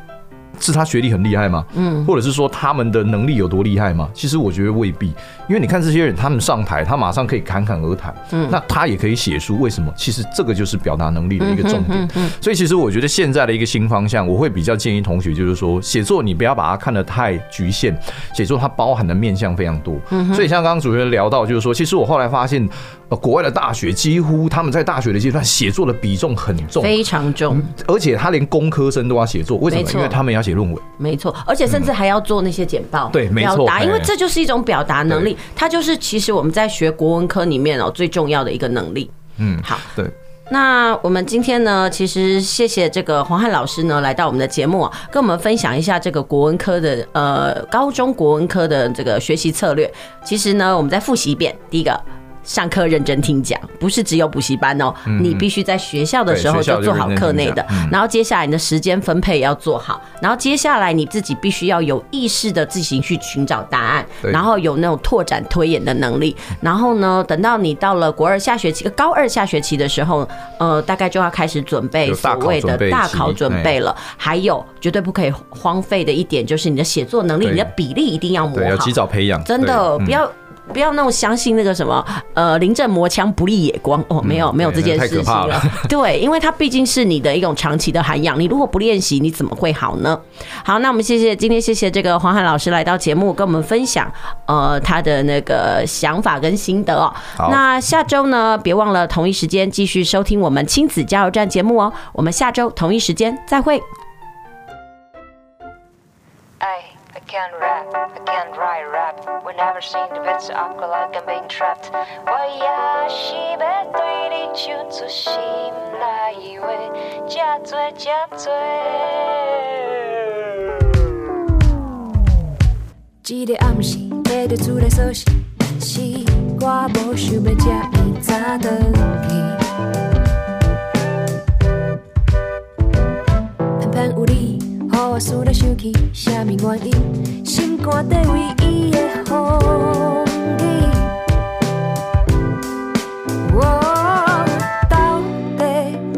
是他学历很厉害吗？嗯，或者是说他们的能力有多厉害吗？其实我觉得未必，因为你看这些人，他们上台，他马上可以侃侃而谈，嗯，那他也可以写书，为什么？其实这个就是表达能力的一个重点。嗯所以其实我觉得现在的一个新方向，我会比较建议同学，就是说写作你不要把它看得太局限，写作它包含的面向非常多。嗯所以像刚刚主持人聊到，就是说，其实我后来发现。呃，国外的大学几乎他们在大学的阶段写作的比重很重，非常重，而且他连工科生都要写作，为什么？因为他们要写论文，没错，而且甚至还要做那些简报，对，没错，因为这就是一种表达能力，它就是其实我们在学国文科里面哦最重要的一个能力。嗯，好，对。那我们今天呢，其实谢谢这个黄汉老师呢来到我们的节目，跟我们分享一下这个国文科的呃高中国文科的这个学习策略。其实呢，我们再复习一遍，第一个。上课认真听讲，不是只有补习班哦，你必须在学校的时候就做好课内的，然后接下来你的时间分配也要做好，然后接下来你自己必须要有意识的自行去寻找答案，然后有那种拓展推演的能力，然后呢，等到你到了国二下学期、高二下学期的时候，呃，大概就要开始准备所谓的大考准备了，还有绝对不可以荒废的一点就是你的写作能力，你的比例一定要磨好，要及早培养，真的不要。不要那种相信那个什么，呃，临阵磨枪不立野光哦，没有没有这件事情了。对，因为它毕竟是你的一种长期的涵养，你如果不练习，你怎么会好呢？好，那我们谢谢今天谢谢这个黄汉老师来到节目跟我们分享，呃，他的那个想法跟心得哦。那下周呢，别忘了同一时间继续收听我们亲子加油站节目哦。我们下周同一时间再会。Can't rap, I can't write rap. We never seen the bits I feel like I'm being trapped. 我也是要对你唱出心内话，这多这多。一个暗时，爬着厝内锁匙，但是我无想要这么早转去。偏偏有你。我思来想去，啥物原因？心肝底唯一的风景。我到底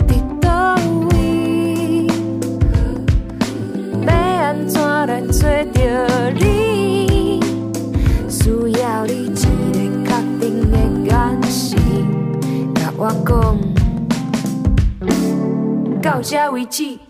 伫倒位？要安怎来找着你？需要你一个确定的眼神，甲我讲，到这为止。